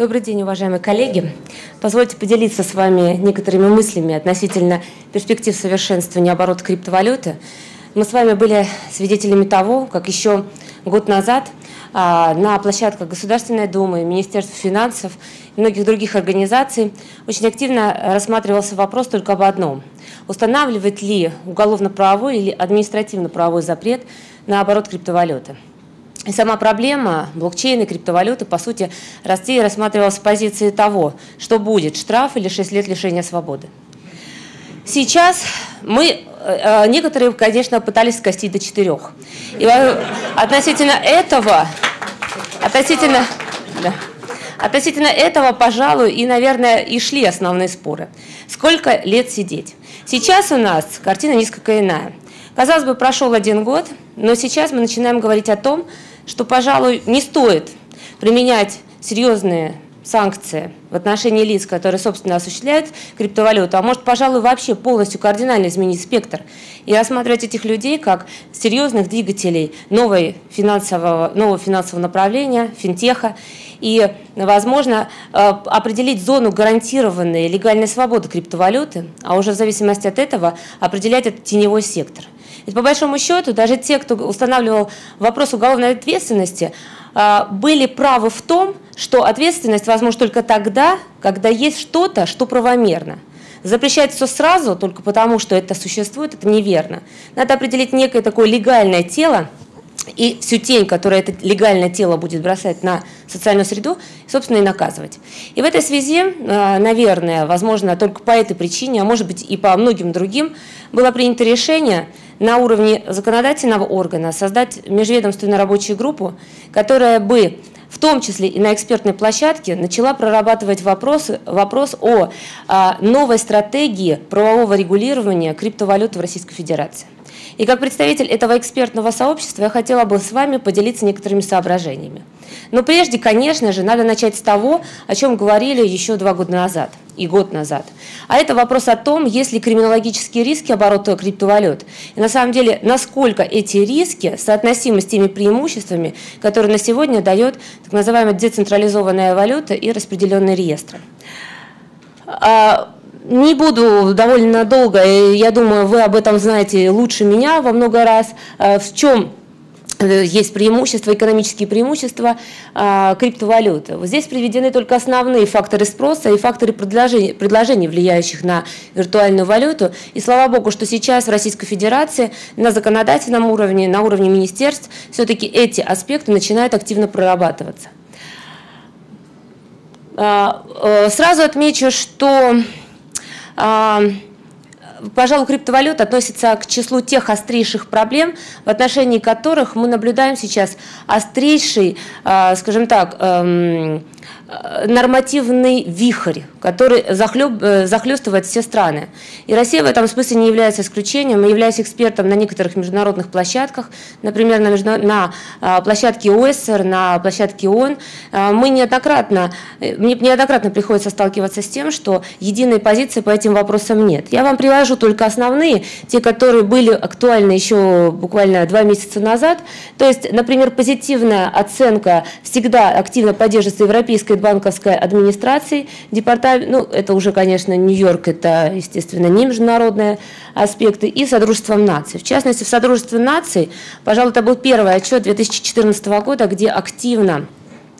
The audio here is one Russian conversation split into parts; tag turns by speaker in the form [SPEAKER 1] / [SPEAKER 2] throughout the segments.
[SPEAKER 1] Добрый день, уважаемые коллеги. Позвольте поделиться с вами некоторыми мыслями относительно перспектив совершенствования оборота криптовалюты. Мы с вами были свидетелями того, как еще год назад а, на площадках Государственной Думы, Министерства финансов и многих других организаций очень активно рассматривался вопрос только об одном. Устанавливает ли уголовно-правовой или административно-правовой запрет на оборот криптовалюты? И сама проблема блокчейна и криптовалюты, по сути, Россия рассматривалась с позиции того, что будет штраф или 6 лет лишения свободы. Сейчас мы, э, некоторые, конечно, пытались скостить до четырех. И относительно этого, относительно, да, относительно этого, пожалуй, и, наверное, и шли основные споры. Сколько лет сидеть? Сейчас у нас картина несколько иная. Казалось бы, прошел один год, но сейчас мы начинаем говорить о том, что, пожалуй, не стоит применять серьезные санкции в отношении лиц, которые, собственно, осуществляют криптовалюту, а может, пожалуй, вообще полностью кардинально изменить спектр и рассматривать этих людей как серьезных двигателей новой финансового, нового финансового направления, финтеха, и, возможно, э, определить зону гарантированной легальной свободы криптовалюты, а уже в зависимости от этого определять этот теневой сектор – ведь по большому счету даже те, кто устанавливал вопрос уголовной ответственности, были правы в том, что ответственность возможна только тогда, когда есть что-то, что правомерно. Запрещать все сразу только потому, что это существует, это неверно. Надо определить некое такое легальное тело, и всю тень, которую это легальное тело будет бросать на социальную среду, собственно, и наказывать. И в этой связи, а, наверное, возможно, только по этой причине, а может быть и по многим другим, было принято решение на уровне законодательного органа создать межведомственную рабочую группу, которая бы в том числе и на экспертной площадке, начала прорабатывать вопрос, вопрос о а, новой стратегии правового регулирования криптовалюты в Российской Федерации. И как представитель этого экспертного сообщества я хотела бы с вами поделиться некоторыми соображениями. Но прежде, конечно же, надо начать с того, о чем говорили еще два года назад и год назад. А это вопрос о том, есть ли криминологические риски оборота криптовалют. И на самом деле, насколько эти риски соотносимы с теми преимуществами, которые на сегодня дает так называемая децентрализованная валюта и распределенные реестры. Не буду довольно долго, я думаю, вы об этом знаете лучше меня во много раз. А, в чем Э, есть преимущества, экономические преимущества а, криптовалюты. Вот здесь приведены только основные факторы спроса и факторы предложения, предложений, влияющих на виртуальную валюту. И слава богу, что сейчас в Российской Федерации на законодательном уровне, на уровне министерств, все-таки эти аспекты начинают активно прорабатываться. Э, сразу отмечу, что пожалуй, криптовалюта относится к числу тех острейших проблем, в отношении которых мы наблюдаем сейчас острейший, а, скажем так, эм, нормативный вихрь, который захлеб, э, захлестывает все страны. И Россия в этом смысле не является исключением. Мы являемся экспертом на некоторых международных площадках, например, на, между, на а, площадке ОСР, на площадке ООН. Мы неоднократно, э, мне неоднократно приходится сталкиваться с тем, что единой позиции по этим вопросам нет. Я вам привожу только основные, те, которые были актуальны еще буквально два месяца назад. То есть, например, позитивная оценка всегда активно поддерживается европейской банковской администрацией, департамент, ну, это уже, конечно, Нью-Йорк, это, естественно, не международные аспекты, и Содружеством наций. В частности, в Содружестве наций, пожалуй, это был первый отчет 2014 года, где активно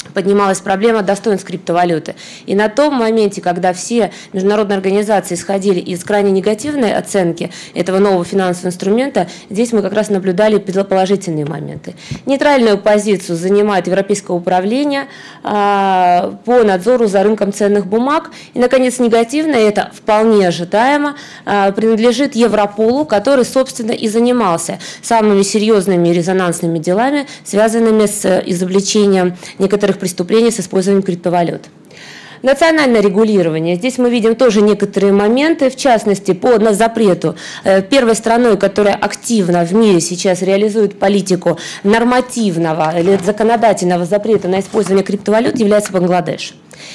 [SPEAKER 1] поднималась проблема достоинств криптовалюты. И на том моменте, когда все международные организации исходили из крайне негативной оценки этого нового финансового инструмента, здесь мы как раз наблюдали положительные моменты. Нейтральную позицию занимает Европейское управление а, по надзору за рынком ценных бумаг. И, наконец, негативное, это вполне ожидаемо, а, принадлежит Европолу, который, собственно, и занимался самыми серьезными резонансными делами, связанными с изобличением некоторых преступлений с использованием криптовалют. Национальное регулирование. Здесь мы видим тоже некоторые моменты, в частности, по на запрету. Э, первой страной, которая активно в мире сейчас реализует политику нормативного или законодательного запрета на использование криптовалют, является Бангладеш.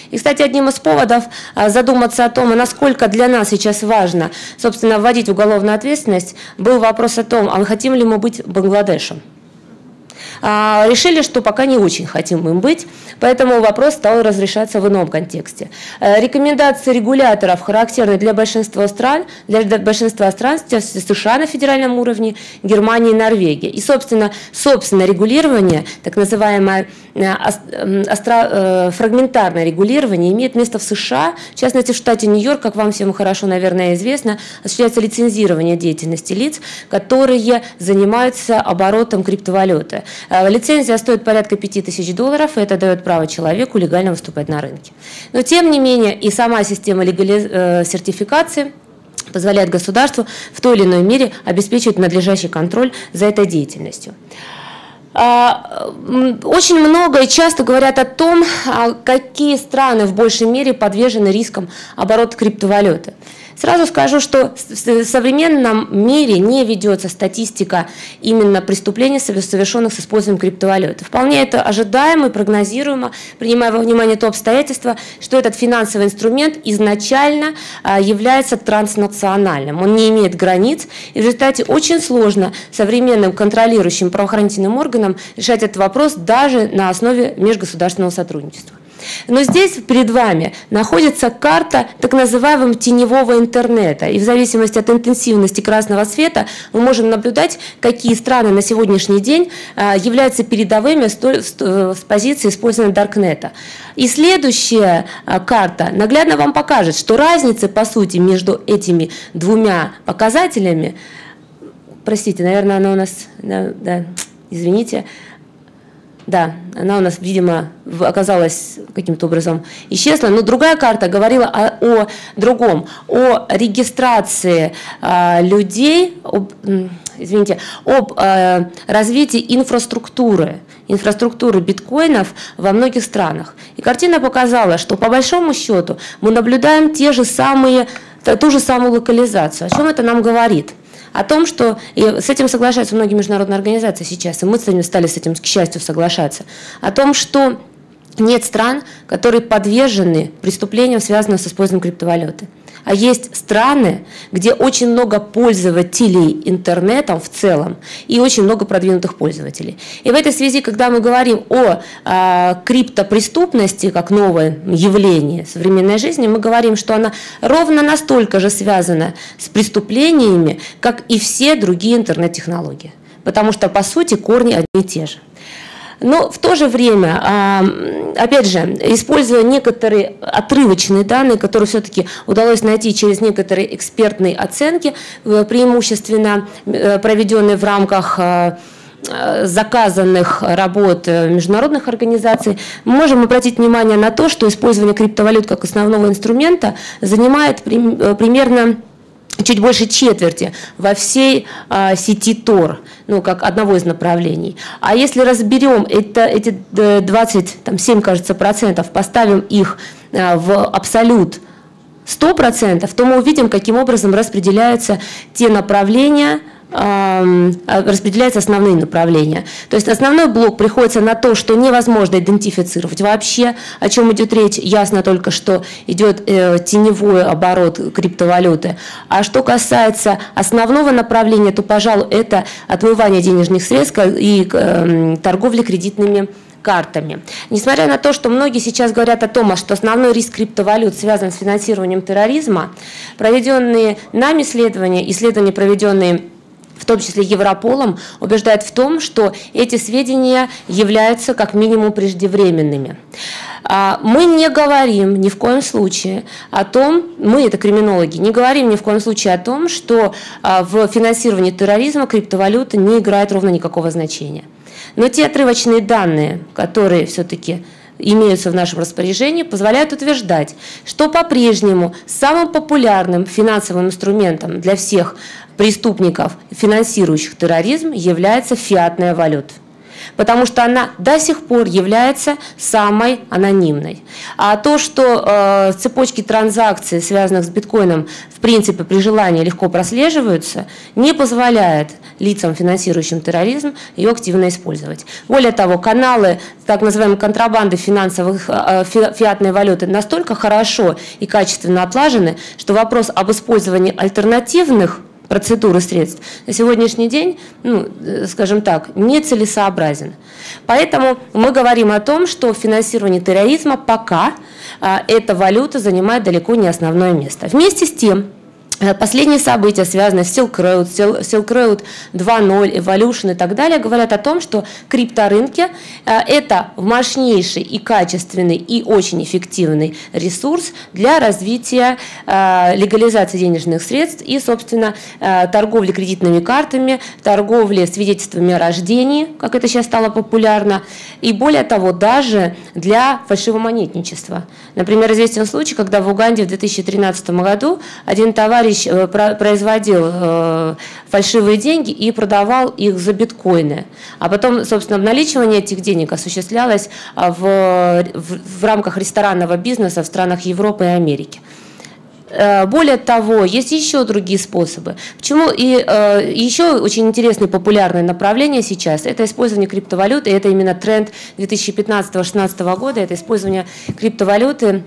[SPEAKER 1] И, кстати, одним из поводов а, задуматься о том, насколько для нас сейчас важно, собственно, вводить уголовную ответственность, был вопрос о том, а хотим ли мы быть Бангладешем. А, решили, что пока не очень хотим им быть, поэтому вопрос стал разрешаться в ином контексте. Э, рекомендации регуляторов характерны для большинства стран, для большинства стран США на федеральном уровне, Германии и Норвегии. И, собственно, собственно регулирование, так называемое э, э, фрагментарное регулирование, имеет место в США, в частности в штате Нью-Йорк, как вам всем хорошо, наверное, известно, осуществляется лицензирование деятельности лиц, которые занимаются оборотом криптовалюты. Э, лицензия стоит порядка 5000 долларов, и это дает право человеку легально выступать на рынке. Но тем не менее и сама система легали... Э, сертификации позволяет государству в той или иной мере обеспечивать надлежащий контроль за этой деятельностью. А, очень много и часто говорят о том, а, какие страны в большей мере подвержены рискам оборота криптовалюты. Сразу скажу, что в современном мире не ведется статистика именно преступлений, совершенных с использованием криптовалюты. Вполне это ожидаемо и прогнозируемо, принимая во внимание то обстоятельство, что этот финансовый инструмент изначально а, является транснациональным. Он не имеет границ, и в результате очень сложно современным контролирующим правоохранительным органам решать этот вопрос даже на основе межгосударственного сотрудничества. Но здесь перед вами находится карта так называемого теневого интернета. И в зависимости от интенсивности красного света мы можем наблюдать, какие страны на сегодняшний день а, являются передовыми с позиции использования Даркнета. И следующая а, карта наглядно вам покажет, что разницы, по сути, между этими двумя показателями, простите, наверное, она у нас, да, да извините, да, она у нас, видимо, оказалась каким-то образом исчезла. Но другая карта говорила о, о другом, о регистрации э, людей, об, извините, об э, развитии инфраструктуры, инфраструктуры биткоинов во многих странах. И картина показала, что по большому счету мы наблюдаем те же самые, ту же самую локализацию. О чем это нам говорит? О том, что и с этим соглашаются многие международные организации сейчас, и мы с ними стали с этим, к счастью, соглашаться, о том, что нет стран, которые подвержены преступлениям, связанным с использованием криптовалюты. А есть страны, где очень много пользователей интернетом в целом и очень много продвинутых пользователей. И в этой связи, когда мы говорим о э, криптопреступности как новое явление современной жизни, мы говорим, что она ровно настолько же связана с преступлениями, как и все другие интернет-технологии. Потому что, по сути, корни одни и те же. Но в то же время, а, опять же, используя некоторые отрывочные данные, которые все-таки удалось найти через некоторые экспертные оценки, э, преимущественно э, проведенные в рамках э, заказанных работ международных организаций, мы можем обратить внимание на то, что использование криптовалют как основного инструмента занимает примерно чуть больше четверти во всей а, сети Тор, ну, как одного из направлений. А если разберем это, эти 27, кажется, процентов, поставим их а, в абсолют 100%, то мы увидим, каким образом распределяются те направления, распределяются основные направления. То есть основной блок приходится на то, что невозможно идентифицировать вообще, о чем идет речь, ясно только, что идет э, теневой оборот криптовалюты. А что касается основного направления, то, пожалуй, это отмывание денежных средств и э, торговля кредитными картами. Несмотря на то, что многие сейчас говорят о том, что основной риск криптовалют связан с финансированием терроризма, проведенные нами исследования, исследования, проведенные в том числе Европолом, убеждает в том, что эти сведения являются как минимум преждевременными. А, мы не говорим ни в коем случае о том, мы это криминологи, не говорим ни в коем случае о том, что а, в финансировании терроризма криптовалюта не играет ровно никакого значения. Но те отрывочные данные, которые все-таки имеются в нашем распоряжении, позволяют утверждать, что по-прежнему самым популярным финансовым инструментом для всех преступников, финансирующих терроризм, является фиатная валюта потому что она до сих пор является самой анонимной. А то, что э, цепочки транзакций, связанных с биткоином, в принципе, при желании легко прослеживаются, не позволяет лицам, финансирующим терроризм, ее активно использовать. Более того, каналы так называемой контрабанды финансовых э, э фиатной валюты настолько хорошо и качественно отлажены, что вопрос об использовании альтернативных процедуры средств на сегодняшний день, ну, э, скажем так, нецелесообразен. Поэтому мы говорим о том, что финансирование терроризма пока а, эта валюта занимает далеко не основное место. Вместе с тем, последние события, связанные с Silk Road, Silk Road 2.0, Evolution и так далее, говорят о том, что крипторынки э, – это мощнейший и качественный и очень эффективный ресурс для развития э, легализации денежных средств и, собственно, торговли кредитными картами, торговли свидетельствами о рождении, как это сейчас стало популярно, и более того, даже для фальшивомонетничества. Например, известен случай, когда в Уганде в 2013 году один товарищ товарищ э, производил э, фальшивые деньги и продавал их за биткоины. А потом, собственно, обналичивание этих денег осуществлялось а, в, в, в рамках ресторанного бизнеса в странах Европы и Америки. Э, более того, есть еще другие способы. Почему и э, еще очень интересное популярное направление сейчас – это использование криптовалюты, это именно тренд 2015-2016 года, это использование криптовалюты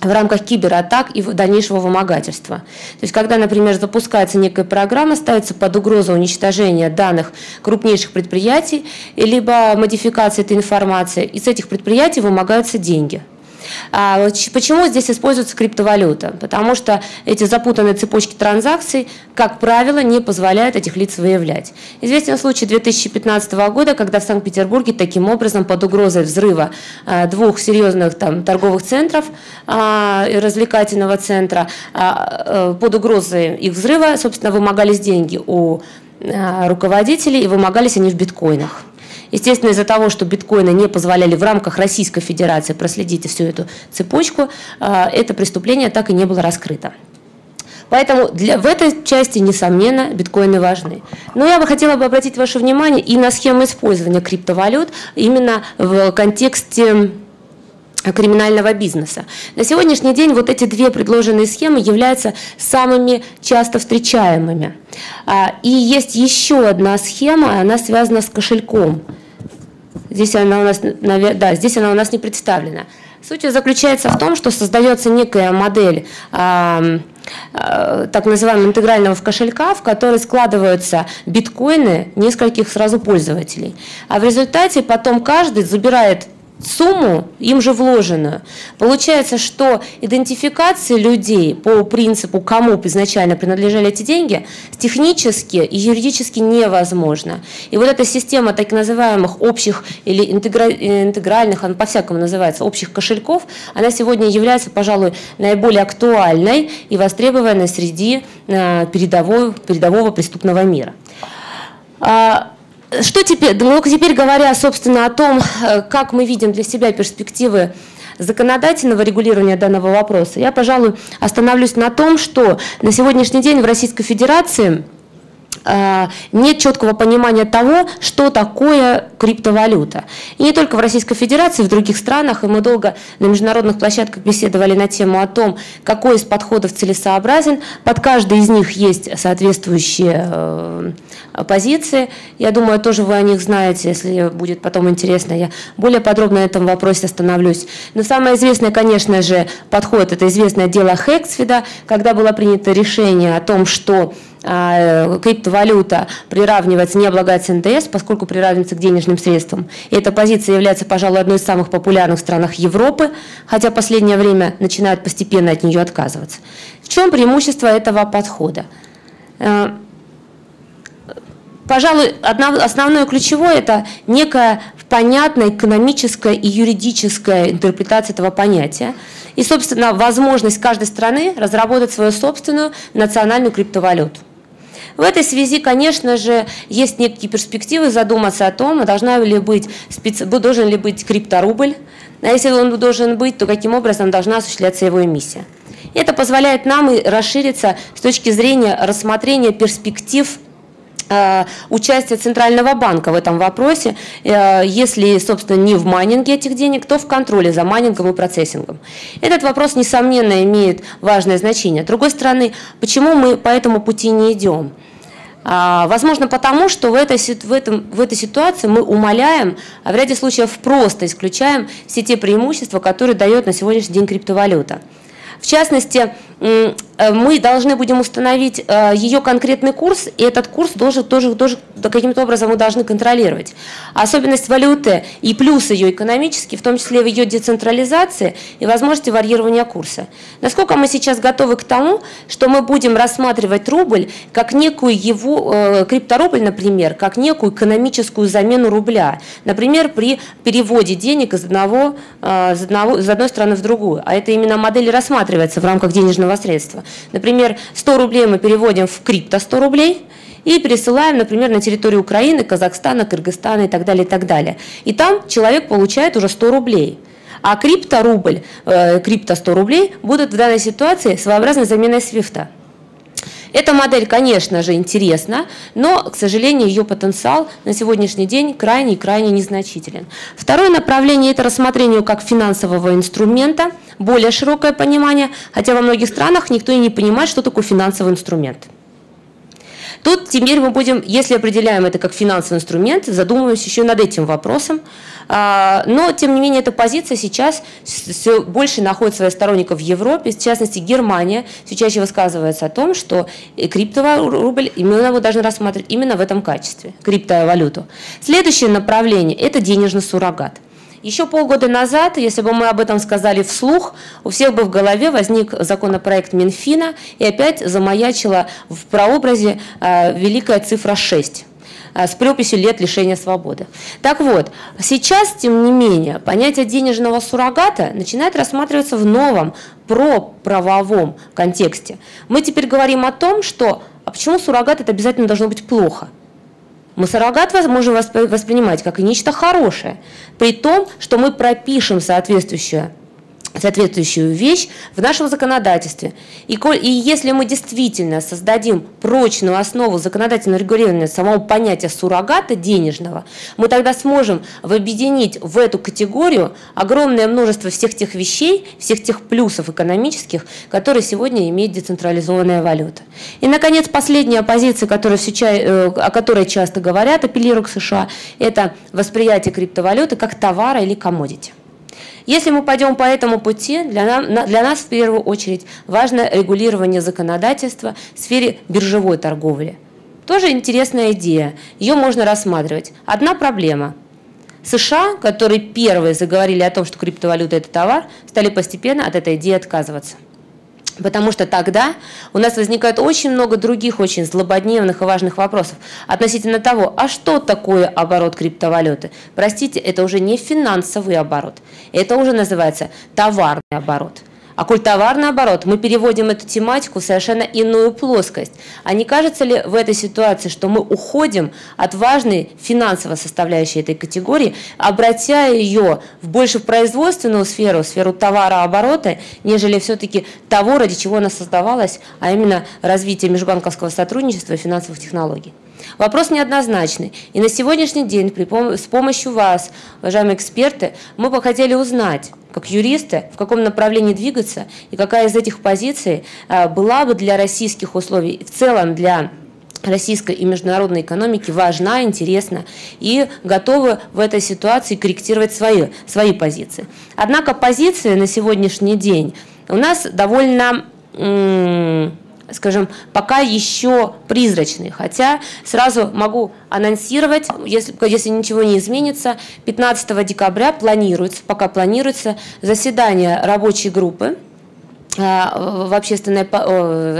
[SPEAKER 1] в рамках кибератак и дальнейшего вымогательства. То есть, когда, например, запускается некая программа, ставится под угрозу уничтожения данных крупнейших предприятий, либо модификация этой информации, и с этих предприятий вымогаются деньги. А почему здесь используется криптовалюта? Потому что эти запутанные цепочки транзакций, как правило, не позволяют этих лиц выявлять. Известен случай 2015 года, когда в Санкт-Петербурге таким образом под угрозой взрыва а, двух серьезных там, торговых центров а, развлекательного центра, а, под угрозой их взрыва, собственно, вымогались деньги у руководителей, и вымогались они в биткоинах. Естественно, из-за того, что биткоины не позволяли в рамках Российской Федерации проследить всю эту цепочку, а, это преступление так и не было раскрыто. Поэтому для, в этой части, несомненно, биткоины важны. Но я бы хотела бы обратить ваше внимание и на схему использования криптовалют именно в контексте криминального бизнеса. На сегодняшний день вот эти две предложенные схемы являются самыми часто встречаемыми. А, и есть еще одна схема, она связана с кошельком. Здесь она у нас, да, здесь она у нас не представлена. Суть заключается в том, что создается некая модель э, так называемого интегрального кошелька, в который складываются биткоины нескольких сразу пользователей. А в результате потом каждый забирает сумму им же вложенную. Получается, что идентификация людей по принципу, кому изначально принадлежали эти деньги, технически и юридически невозможно. И вот эта система так называемых общих или интегральных, она по-всякому называется, общих кошельков, она сегодня является, пожалуй, наиболее актуальной и востребованной среди э, передового, передового преступного мира. Что теперь? Ну, теперь говоря, собственно, о том, э, как мы видим для себя перспективы законодательного регулирования данного вопроса, я, пожалуй, остановлюсь на том, что на сегодняшний день в Российской Федерации нет четкого понимания того, что такое криптовалюта. И не только в Российской Федерации, в других странах, и мы долго на международных площадках беседовали на тему о том, какой из подходов целесообразен. Под каждый из них есть соответствующие э, позиции. Я думаю, тоже вы о них знаете, если будет потом интересно, я более подробно на этом вопросе остановлюсь. Но самое известное, конечно же, подход – это известное дело Хексфида, когда было принято решение о том, что криптовалюта приравнивается, не облагается НДС, поскольку приравнивается к денежным средствам. И эта позиция является, пожалуй, одной из самых популярных в странах Европы, хотя последнее время начинают постепенно от нее отказываться. В чем преимущество этого подхода? А, пожалуй, основное ключевое – это некая понятная экономическая и юридическая интерпретация этого понятия. И, собственно, возможность каждой страны разработать свою собственную национальную криптовалюту. В этой связи, конечно же, есть некие перспективы задуматься о том, должна ли быть, должен ли быть крипторубль, а если он должен быть, то каким образом должна осуществляться его эмиссия. Это позволяет нам и расшириться с точки зрения рассмотрения перспектив э, участия Центрального банка в этом вопросе, э, если, собственно, не в майнинге этих денег, то в контроле за майнингом и процессингом. Этот вопрос, несомненно, имеет важное значение. С другой стороны, почему мы по этому пути не идем? А, возможно, потому что в этой, в, этом, в этой ситуации мы умаляем, а в ряде случаев просто исключаем все те преимущества, которые дает на сегодняшний день криптовалюта. В частности, мы должны будем установить э, ее конкретный курс, и этот курс должен тоже, тоже каким-то образом мы должны контролировать. Особенность валюты и плюс ее экономический, в том числе в ее децентрализации и возможности варьирования курса. Насколько мы сейчас готовы к тому, что мы будем рассматривать рубль как некую его, э, крипторубль, например, как некую экономическую замену рубля. Например, при переводе денег из, одного, из, одного, из одной страны в другую. А это именно модель рассматривается в рамках денежного средства. Например, 100 рублей мы переводим в крипто 100 рублей, и пересылаем, например, на территорию Украины, Казахстана, Кыргызстана и так далее, и так далее. И там человек получает уже 100 рублей. А крипторубль, э, крипто 100 рублей будут в данной ситуации своеобразной заменой свифта. Эта модель, конечно же, интересна, но, к сожалению, ее потенциал на сегодняшний день крайне и крайне незначителен. Второе направление – это рассмотрение как финансового инструмента, более широкое понимание, хотя во многих странах никто и не понимает, что такое финансовый инструмент. Тут теперь мы будем, если определяем это как финансовый инструмент, задумываемся еще над этим вопросом. А, но, тем не менее, эта позиция сейчас все больше находит своих сторонников в Европе. В частности, Германия все чаще высказывается о том, что криптовалюта именно мы должны рассматривать именно в этом качестве, криптовалюту. Следующее направление – это денежный суррогат – еще полгода назад, если бы мы об этом сказали вслух, у всех бы в голове возник законопроект Минфина и опять замаячила в прообразе э, великая цифра 6 э, с прописью лет лишения свободы. Так вот, сейчас, тем не менее, понятие денежного суррогата начинает рассматриваться в новом проправовом контексте. Мы теперь говорим о том, что а почему суррогат это обязательно должно быть плохо – мы суррогат можем воспринимать как нечто хорошее, при том, что мы пропишем соответствующее соответствующую вещь в нашем законодательстве. И, и если мы действительно создадим прочную основу законодательного регулирования самого понятия суррогата денежного, мы тогда сможем объединить в эту категорию огромное множество всех тех вещей, всех тех плюсов экономических, которые сегодня имеет децентрализованная валюта. И, наконец, последняя позиция, которая э, о которой часто говорят, апеллируют к США, это восприятие криптовалюты как товара или комодити. Если мы пойдем по этому пути, для, нам, для нас в первую очередь важно регулирование законодательства в сфере биржевой торговли. Тоже интересная идея, ее можно рассматривать. Одна проблема. США, которые первые заговорили о том, что криптовалюта – это товар, стали постепенно от этой идеи отказываться. Потому что тогда у нас возникает очень много других очень злободневных и важных вопросов относительно того, а что такое оборот криптовалюты? Простите, это уже не финансовый оборот, это уже называется товарный оборот. А культовар, наоборот, мы переводим эту тематику в совершенно иную плоскость. А не кажется ли в этой ситуации, что мы уходим от важной финансовой составляющей этой категории, обратя ее в больше в производственную сферу, сферу товарооборота, нежели все-таки того, ради чего она создавалась, а именно развитие межбанковского сотрудничества и финансовых технологий? Вопрос неоднозначный. И на сегодняшний день при пом с помощью вас, уважаемые эксперты, мы бы хотели узнать, как юристы, в каком направлении двигаться и какая из этих позиций а, была бы для российских условий, в целом для российской и международной экономики важна, интересна и готовы в этой ситуации корректировать свои, свои позиции. Однако позиции на сегодняшний день у нас довольно скажем, пока еще призрачный. Хотя сразу могу анонсировать, если, если ничего не изменится, 15 декабря планируется, пока планируется заседание рабочей группы в общественной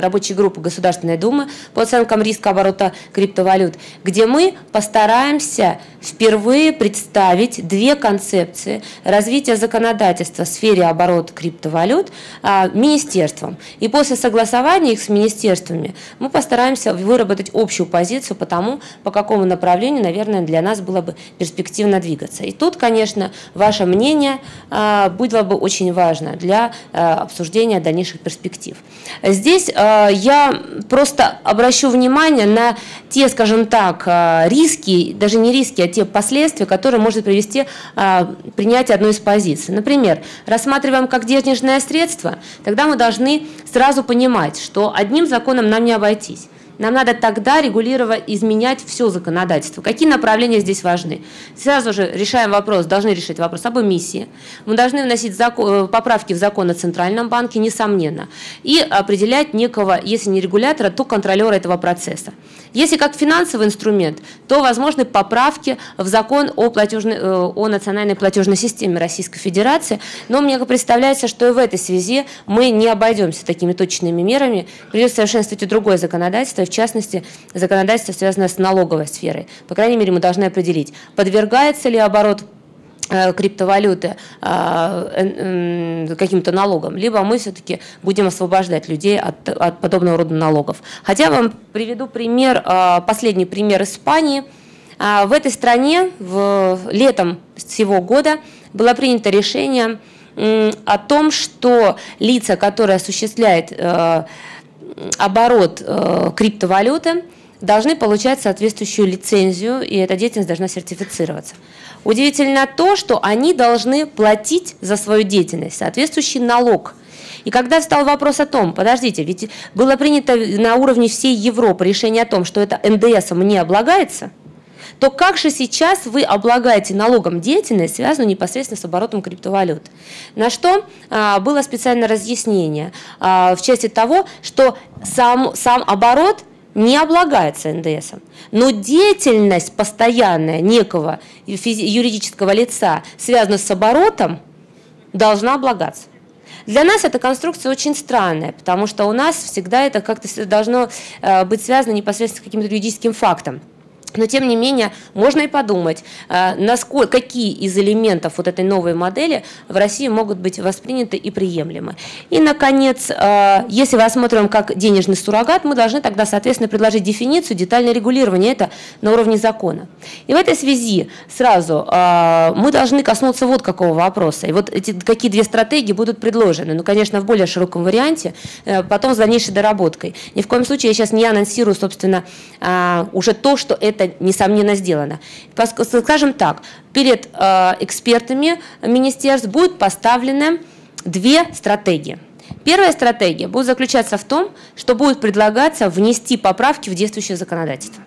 [SPEAKER 1] рабочей группы Государственной Думы по оценкам риска оборота криптовалют, где мы постараемся впервые представить две концепции развития законодательства в сфере оборота криптовалют а, министерством. И после согласования их с министерствами мы постараемся выработать общую позицию по тому, по какому направлению, наверное, для нас было бы перспективно двигаться. И тут, конечно, ваше мнение а, было бы очень важно для обсуждения дальнейших перспектив. Здесь э, я просто обращу внимание на те, скажем так, э, риски, даже не риски, а те последствия, которые может привести э, принятие одной из позиций. Например, рассматриваем как денежное средство, тогда мы должны сразу понимать, что одним законом нам не обойтись. Нам надо тогда регулировать, изменять все законодательство. Какие направления здесь важны? Сразу же решаем вопрос, должны решить вопрос об эмиссии. Мы должны вносить закон, э, поправки в закон о Центральном банке, несомненно, и определять некого, если не регулятора, то контролера этого процесса. Если как финансовый инструмент, то возможны поправки в закон о, платежной, э, о национальной платежной системе Российской Федерации, но мне представляется, что и в этой связи мы не обойдемся такими точными мерами, придется совершенствовать и другое законодательство, в частности, законодательство, связанное с налоговой сферой. По крайней мере, мы должны определить, подвергается ли оборот э, криптовалюты э, каким-то налогом, либо мы все-таки будем освобождать людей от, от подобного рода налогов. Хотя вам приведу пример, э, последний пример Испании. В этой стране в, летом всего года было принято решение о том, что лица, которые осуществляют оборот э, криптовалюты, должны получать соответствующую лицензию, и эта деятельность должна сертифицироваться. Удивительно то, что они должны платить за свою деятельность соответствующий налог. И когда встал вопрос о том, подождите, ведь было принято на уровне всей Европы решение о том, что это НДСом не облагается – то как же сейчас вы облагаете налогом деятельность, связанную непосредственно с оборотом криптовалют? На что а, было специальное разъяснение а, в части того, что сам, сам оборот не облагается НДСом. Но деятельность постоянная некого юридического лица, связанная с оборотом, должна облагаться. Для нас эта конструкция очень странная, потому что у нас всегда это как-то должно э, быть связано непосредственно с каким-то юридическим фактом. Но, тем не менее, можно и подумать, э, насколько, какие из элементов вот этой новой модели в России могут быть восприняты и приемлемы. И, наконец, э, если рассмотрим как денежный суррогат, мы должны тогда, соответственно, предложить дефиницию, детальное регулирование это на уровне закона. И в этой связи сразу э, мы должны коснуться вот какого вопроса. И вот эти, какие две стратегии будут предложены. Ну, конечно, в более широком варианте, потом с дальнейшей доработкой. Ни в коем случае я сейчас не анонсирую, собственно, уже то, что это это, несомненно, сделано. Скажем так, перед э, экспертами министерств будут поставлены две стратегии. Первая стратегия будет заключаться в том, что будет предлагаться внести поправки в действующее законодательство.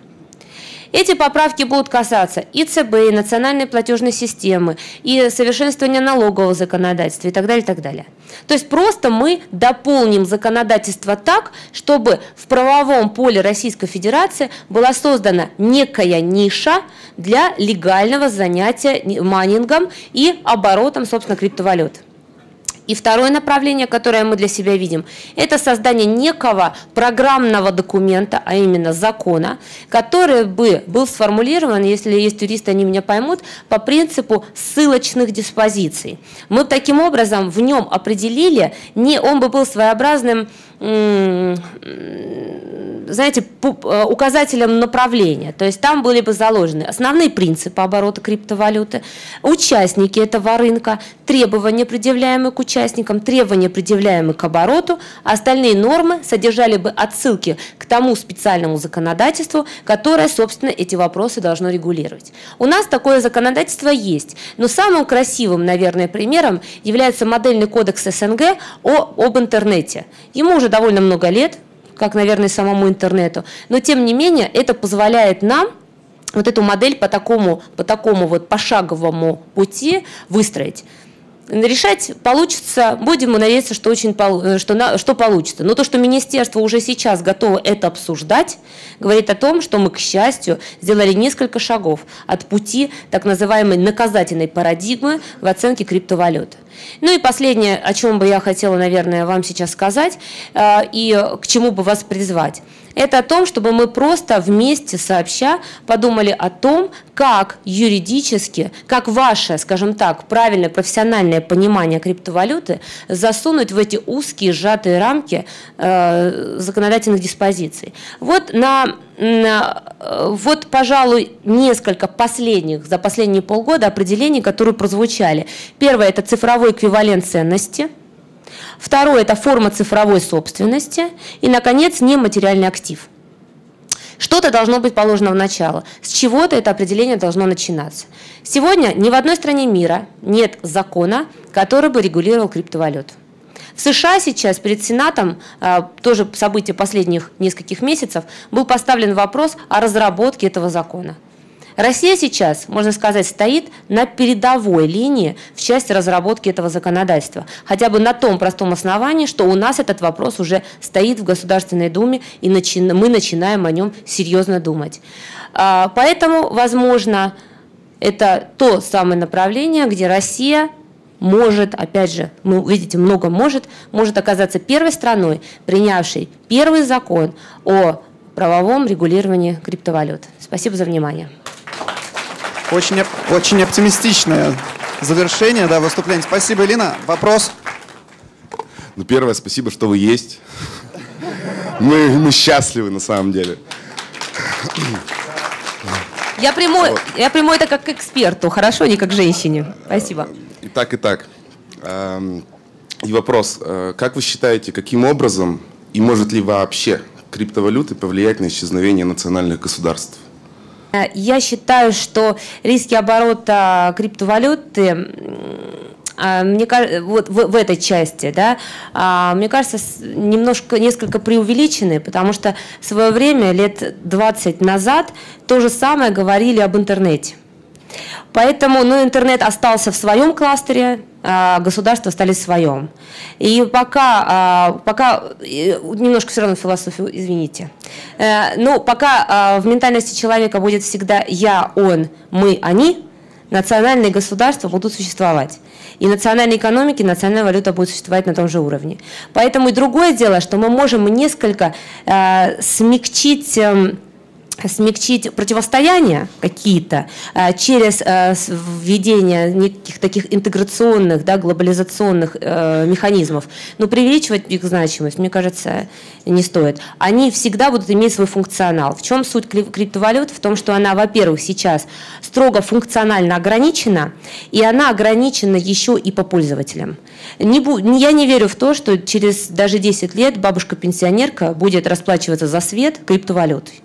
[SPEAKER 1] Эти поправки будут касаться и ЦБ, и национальной платежной системы, и совершенствования налогового законодательства и так далее, и так далее. То есть просто мы дополним законодательство так, чтобы в правовом поле Российской Федерации была создана некая ниша для легального занятия майнингом и оборотом, собственно, криптовалют. И второе направление, которое мы для себя видим, это создание некого программного документа, а именно закона, который бы был сформулирован, если есть юристы, они меня поймут, по принципу ссылочных диспозиций. Мы таким образом в нем определили, не, он бы был своеобразным знаете, э, указателем направления. То есть там были бы заложены основные принципы оборота криптовалюты, участники этого рынка, требования, предъявляемые к участникам, требования, предъявляемые к обороту, остальные нормы содержали бы отсылки к тому специальному законодательству, которое, собственно, эти вопросы должно регулировать. У нас такое законодательство есть, но самым красивым, наверное, примером является модельный кодекс СНГ о, об интернете. Ему уже довольно много лет, как, наверное, самому интернету. Но, тем не менее, это позволяет нам вот эту модель по такому, по такому вот пошаговому пути выстроить. Решать получится, будем надеяться, что, очень, э, что, что получится. Но то, что министерство уже сейчас готово это обсуждать, говорит о том, что мы, к счастью, сделали несколько шагов от пути так называемой наказательной парадигмы в оценке криптовалюты. Ну и последнее, о чем бы я хотела, наверное, вам сейчас сказать э, и к чему бы вас призвать. Это о том, чтобы мы просто вместе сообща подумали о том, как юридически, как ваше, скажем так, правильное профессиональное понимание криптовалюты засунуть в эти узкие сжатые рамки э, законодательных диспозиций. Вот на вот, пожалуй, несколько последних, за последние полгода определений, которые прозвучали. Первое – это цифровой эквивалент ценности – Второе – это форма цифровой собственности. И, наконец, нематериальный актив. Что-то должно быть положено в начало. С чего-то это определение должно начинаться. Сегодня ни в одной стране мира нет закона, который бы регулировал криптовалюту. В США сейчас перед Сенатом, а, тоже событие последних нескольких месяцев, был поставлен вопрос о разработке этого закона. Россия сейчас, можно сказать, стоит на передовой линии в части разработки этого законодательства. Хотя бы на том простом основании, что у нас этот вопрос уже стоит в Государственной Думе, и мы начинаем о нем серьезно думать. А, поэтому, возможно, это то самое направление, где Россия может, опять же, мы видите, много может, может оказаться первой страной, принявшей первый закон о правовом регулировании криптовалют. Спасибо за внимание.
[SPEAKER 2] Очень, очень оптимистичное завершение да, выступления. Спасибо, Элина. Вопрос?
[SPEAKER 3] Ну, первое, спасибо, что вы есть. Мы, мы счастливы на самом деле.
[SPEAKER 1] Я приму, вот. я приму это как к эксперту, хорошо, не как женщине. Спасибо.
[SPEAKER 3] Так, и так. И вопрос, э, как вы считаете, каким образом и может ли вообще криптовалюты повлиять на исчезновение национальных государств?
[SPEAKER 1] Я считаю, что риски оборота криптовалюты а, мне вот в, в этой части, да, а, мне кажется, немножко, несколько преувеличены, потому что в свое время, лет 20 назад, то же самое говорили об интернете. Поэтому ну, интернет остался в своем кластере, а государства стали в своем. И пока, а, пока немножко все равно философию, извините, э, но пока а, в ментальности человека будет всегда я, он, мы, они, национальные государства будут существовать. И национальной экономики, национальная валюта будет существовать на том же уровне. Поэтому и другое дело, что мы можем несколько э, смягчить... Э, смягчить противостояния какие-то а, через а, введение неких таких интеграционных, да, глобализационных э, механизмов. Но преувеличивать их значимость, мне кажется, не стоит. Они всегда будут иметь свой функционал. В чем суть криптовалют? В том, что она, во-первых, сейчас строго функционально ограничена, и она ограничена еще и по пользователям. Не бу, я не верю в то, что через даже 10 лет бабушка-пенсионерка будет расплачиваться за свет криптовалютой.